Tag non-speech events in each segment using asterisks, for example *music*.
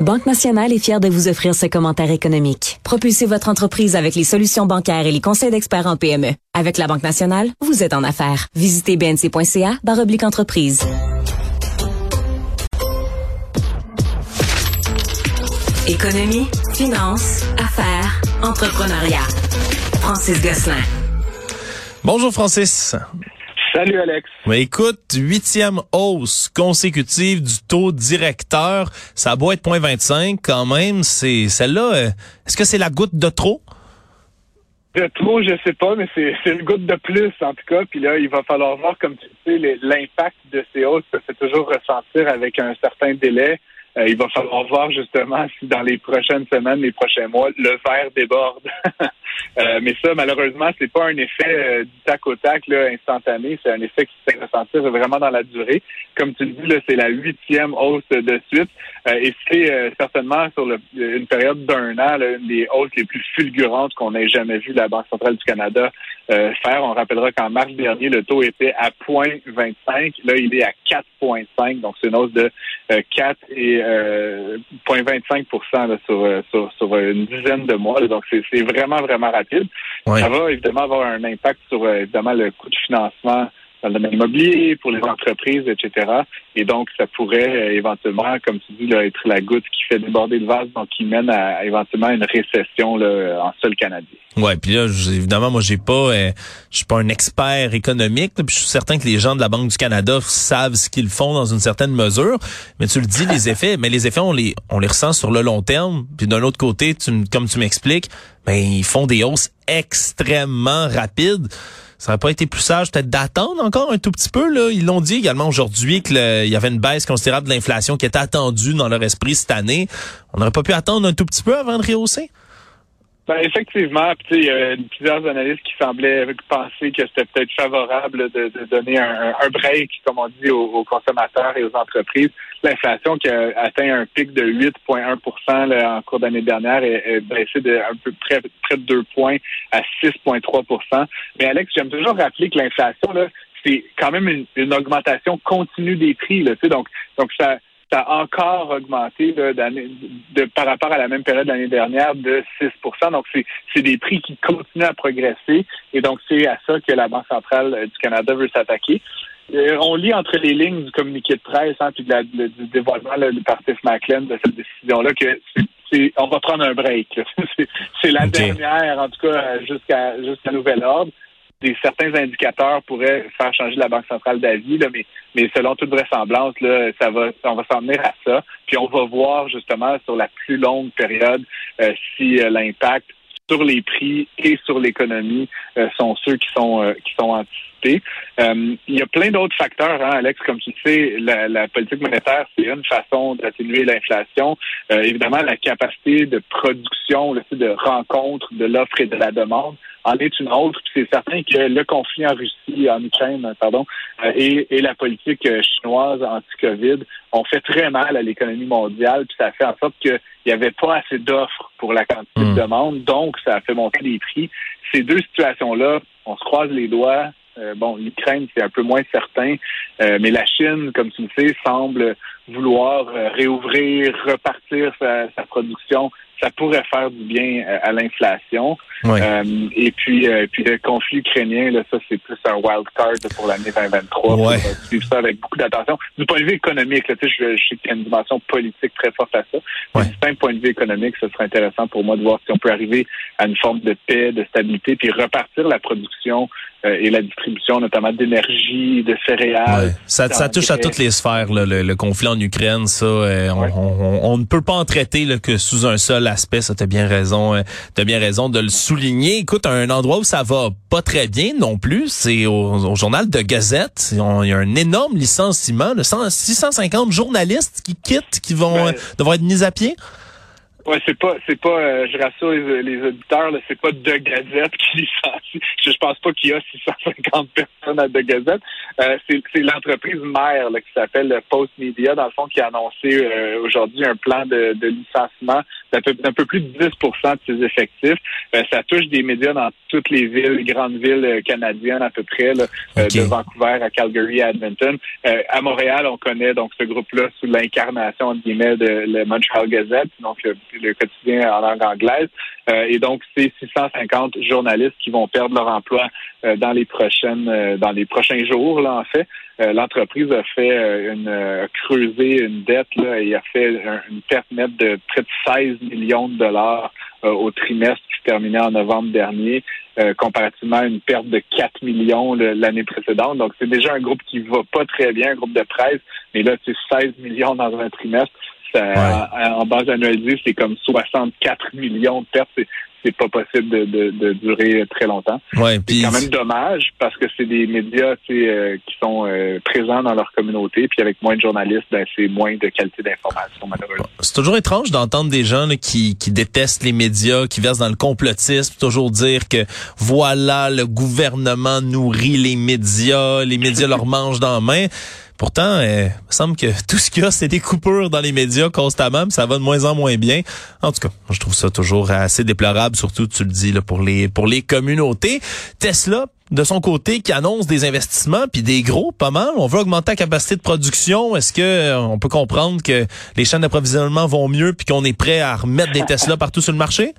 Banque Nationale est fière de vous offrir ce commentaire économique. Propulsez votre entreprise avec les solutions bancaires et les conseils d'experts en PME. Avec la Banque Nationale, vous êtes en affaires. Visitez bnc.ca oblique entreprise. Économie, finance, affaires, entrepreneuriat. Francis Gosselin. Bonjour Francis. Salut Alex. Mais écoute, huitième hausse consécutive du taux directeur, ça a beau être 0.25 quand même, c'est celle-là, euh, est-ce que c'est la goutte de trop? De trop, je sais pas, mais c'est une goutte de plus en tout cas. Puis là, il va falloir voir, comme tu sais, l'impact de ces hausses se fait toujours ressentir avec un certain délai. Euh, il va falloir voir justement si dans les prochaines semaines, les prochains mois, le verre déborde. *laughs* Euh, mais ça, malheureusement, c'est pas un effet euh, du tac au tac là, instantané. C'est un effet qui se fait ressentir vraiment dans la durée. Comme tu le dis, là, c'est la huitième hausse de suite. et c'est certainement sur le, une période d'un an, là, une des hausses les plus fulgurantes qu'on ait jamais vu la Banque centrale du Canada faire. On rappellera qu'en mars dernier, le taux était à 0.25. Là, il est à 4,5. Donc, c'est une hausse de 4 et 0,25 euh, sur, euh, sur, sur une dizaine de mois. Donc, c'est vraiment, vraiment rapide. Ça va évidemment avoir un impact sur euh, évidemment le coût de financement dans le domaine immobilier, pour les entreprises, etc. Et donc, ça pourrait euh, éventuellement, comme tu dis, là, être la goutte qui fait déborder le vase, donc qui mène à, éventuellement une récession là, en sol canadien. Ouais, puis là, évidemment, moi, j'ai pas, euh, je suis pas un expert économique, puis je suis certain que les gens de la Banque du Canada savent ce qu'ils font dans une certaine mesure. Mais tu le dis, les effets, mais les effets, on les, on les ressent sur le long terme. Puis d'un autre côté, tu, comme tu m'expliques, ben ils font des hausses extrêmement rapides. Ça n'aurait pas été plus sage peut-être d'attendre encore un tout petit peu. Là. Ils l'ont dit également aujourd'hui qu'il y avait une baisse considérable de l'inflation qui était attendue dans leur esprit cette année. On n'aurait pas pu attendre un tout petit peu avant de rehausser? Ben, effectivement, il y a plusieurs analystes qui semblaient penser que c'était peut-être favorable de, donner un, break, comme on dit, aux, consommateurs et aux entreprises. L'inflation qui a atteint un pic de 8,1% en cours d'année dernière est, baissée de un peu près, près de 2 points à 6,3% Mais Alex, j'aime toujours rappeler que l'inflation, c'est quand même une, une, augmentation continue des prix. Là, donc, donc ça ça a encore augmenté de, par rapport à la même période l'année dernière de 6 Donc, c'est des prix qui continuent à progresser. Et donc, c'est à ça que la Banque centrale euh, du Canada veut s'attaquer. Euh, on lit entre les lignes du communiqué de presse hein, puis du dévoilement par Steve Macklin de cette décision-là que c'est on va prendre un break. *laughs* c'est la dernière, en tout cas, jusqu'à jusqu'à nouvel ordre des certains indicateurs pourraient faire changer la Banque centrale d'avis, mais, mais selon toute vraisemblance, là, ça va, on va s'en venir à ça. Puis on va voir justement sur la plus longue période euh, si euh, l'impact sur les prix et sur l'économie euh, sont ceux qui sont qui sont anticipés. Il y a plein d'autres facteurs, hein, Alex, comme tu sais, la, la politique monétaire, c'est une façon d'atténuer l'inflation. évidemment, la capacité de production, le de rencontre de l'offre et de la demande en est une autre. C'est certain que le conflit en Russie, en Ukraine, pardon, euh, et, et, la politique euh, chinoise anti-Covid ont fait très mal à l'économie mondiale, puis ça a fait en sorte qu'il n'y avait pas assez d'offres pour la quantité de hmm. demande, donc ça a fait monter les prix. Ces deux situations-là, on se croise les doigts. Euh, bon, l'Ukraine, c'est un peu moins certain, mais la Chine, comme tu le sais, semble vouloir réouvrir, repartir sa, sa production ça pourrait faire du bien euh, à l'inflation. Euh, et puis, euh, puis le conflit ukrainien, là, ça c'est plus un wild card pour l'année 2023. Ouais. On va suivre ça avec beaucoup d'attention. Du point de vue économique, là, je, je sais qu'il y a une dimension politique très forte à ça. Ouais. Mais du point de vue économique, ce serait intéressant pour moi de voir si on peut arriver à une forme de paix, de stabilité, puis repartir la production euh, et la distribution notamment d'énergie, de céréales. Ça, ça, touche à toutes les sphères, là, le, conflit en Ukraine, ça. Euh, on, on, ne peut pas en traiter là, que sous un seul aspect. Ça, t'as bien raison, euh, t'as bien raison de le souligner. Écoute, un endroit où ça va pas très bien non plus, c'est au, journal de Gazette. Il y a un énorme licenciement de 650 journalistes qui quittent, qui vont devoir être mis à pied. Ouais, c'est pas, c'est pas, euh, je rassure les, les auditeurs, là, c'est pas De Gazette qui *laughs* licencie. Je, je pense pas qu'il y a 650 personnes à De Gazette. Euh, c'est, c'est l'entreprise mère là, qui s'appelle Post Media, dans le fond, qui a annoncé euh, aujourd'hui un plan de, de licenciement d'un peu, d'un peu plus de 10% de ses effectifs. Euh, ça touche des médias dans toutes les villes, les grandes villes canadiennes à peu près, là, Okay. de Vancouver à Calgary, à Edmonton. à Montréal, on connaît donc ce groupe-là sous l'incarnation entre guillemets de le Montreal Gazette, donc le, quotidien en langue anglaise. Euh, et donc, c'est 650 journalistes qui vont perdre leur emploi euh, dans les prochaines, euh, dans les prochains jours. Là, en fait, Euh, l'entreprise a fait euh, une a creusé une dette là, et a fait un- une perte nette de près de 16 millions de dollars euh, au trimestre qui se terminait en novembre dernier, euh, comparativement à une perte de 4 millions l'année précédente. Donc, c'est déjà un groupe qui va pas très bien, un groupe de presse, mais là, c'est 16 millions dans un trimestre. Ça, en, en base annualisée, c'est comme 64 millions de pertes. C'est, pas possible de, de, de durer très longtemps. Ouais, C'est quand même dommage parce que c'est des médias euh, qui sont euh, présents dans leur communauté, puis avec moins de journalistes, ben, c'est moins de qualité d'information, malheureusement. c'est toujours étrange d'entendre des gens là, qui, qui détestent les médias, qui versent dans le complotisme, toujours dire que voilà, le gouvernement nourrit les médias, les médias leur *laughs* mangent dans la main. Pourtant, euh, il me semble que *laughs* tout ce qu'il y a, c'est des coupures dans les médias constamment, ça va de moins en moins bien. En tout cas, je trouve ça toujours assez déplorable, surtout, tu le dis, là, pour les pour les communautés. Tesla, de son côté, qui annonce des investissements, puis des gros, pas mal. On veut augmenter la capacité de production. Est-ce que euh, on peut comprendre que les chaînes d'approvisionnement vont mieux, puis qu'on est prêt à remettre des Tesla partout sur le marché?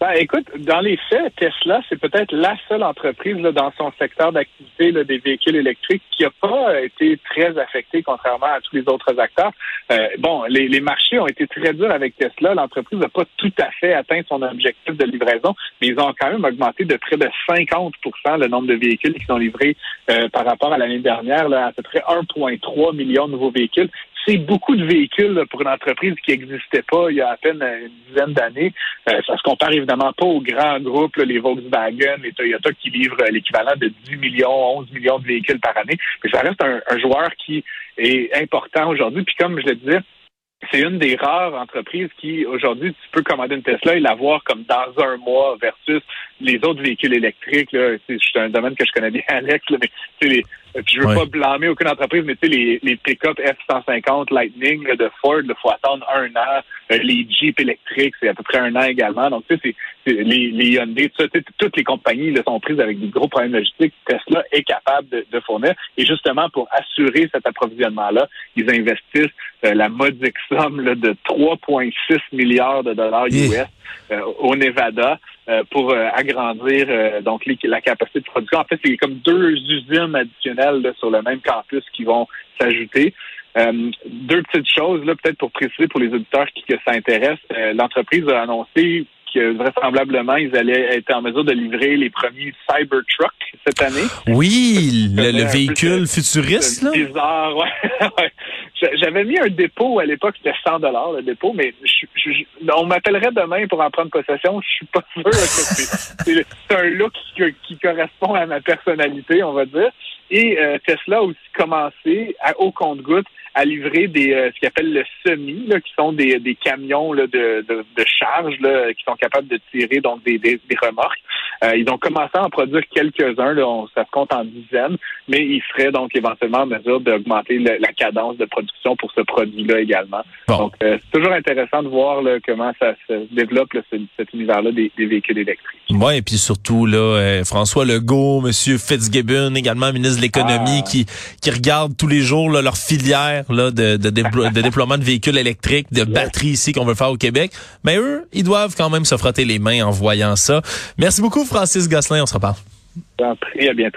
Ben, écoute, dans les faits, Tesla, c'est peut-être la seule entreprise dans son secteur d'activité des véhicules électriques qui n'a pas euh, été très affectée, contrairement à tous les autres acteurs. Euh, bon, les, les marchés ont été très durs avec Tesla. L'entreprise n'a pas tout à fait atteint son objectif de livraison, mais ils ont quand même augmenté de près de 50% le nombre de véhicules qui sont livrés euh, par rapport à l'année dernière, là, à peu près 1,3 million de nouveaux véhicules c'est beaucoup de véhicules pour une entreprise qui n'existait pas il y a à peine une dizaine d'années. Euh, ça se compare évidemment pas aux grands groupes, les Volkswagen, les Toyota qui livrent euh, l'équivalent de 10 millions, 11 millions de véhicules par année. Mais ça reste un, joueur qui est important aujourd'hui. Puis comme je le disais, c'est une des rares entreprises qui, aujourd'hui, tu peux commander une Tesla et l'avoir comme dans un mois versus les autres véhicules électriques. C'est un domaine que je connais bien, *laughs* Alex, les, je veux Ouais. pas blâmer aucune entreprise, mais tu sais, les, les pick-up F-150 Lightning là, de Ford, il faut attendre un an. Euh, les Jeep électriques, c'est à peu près un an également. Donc, tu sais, c'est- c'est- les, les Hyundai, tout ça, toutes les compagnies là, sont prises avec des gros problèmes logistiques. Tesla est capable de, de fournir. Et justement, pour assurer cet approvisionnement-là, ils investissent euh, la modique somme là, de 3,6 milliards de dollars US euh, au Nevada euh, pour euh, agrandir euh, donc les- la capacité de production. En fait, c'est comme deux usines additionnelles là, sur le même campus qui vont s'ajouter. Euh, deux petites choses, là, peut-être pour préciser pour les auditeurs qui que ça intéresse. Euh, L'entreprise a annoncé que vraisemblablement, ils allaient être en mesure de livrer les premiers Cybertruck cette année. Oui, le, véhicule futuriste, là. Bizarre, ouais. *laughs* Ouais. J'a- J'avais mis un dépôt à l'époque, c'était 100 dollars le dépôt, mais je, je- je- on m'appellerait demain pour en prendre possession. Je suis pas *laughs* sûr que c'est un look qui, qui correspond à ma personnalité, on va dire. Et euh, Tesla a aussi commencé à, au compte-goutte à livrer des euh, ce qu'ils appellent le semi, là, qui sont des, des camions là, de, de, de charge là, qui sont capables de tirer donc des, des, des remorques. Euh, ils ont commencé à en produire quelques-uns, là, on- ça se compte en dizaines, mais ils seraient donc éventuellement en mesure d'augmenter la cadence de production pour ce produit-là également. Bon. Donc, euh, c'est toujours intéressant de voir là, comment ça se développe, là, ce- cet univers-là des, des véhicules électriques. Ouais, et puis surtout là, euh, François Legault, Monsieur Fitzgibbon, également ministre de l'économie, Ah. qui qui regardent tous les jours là, leur filière là de de, déplo- de déploiement de véhicules électriques, de batteries ici qu'on veut faire au Québec. Mais eux, ils doivent quand même se frotter les mains en voyant ça. Merci beaucoup, Francis Gosselin. On se reparle. Prie, à bientôt.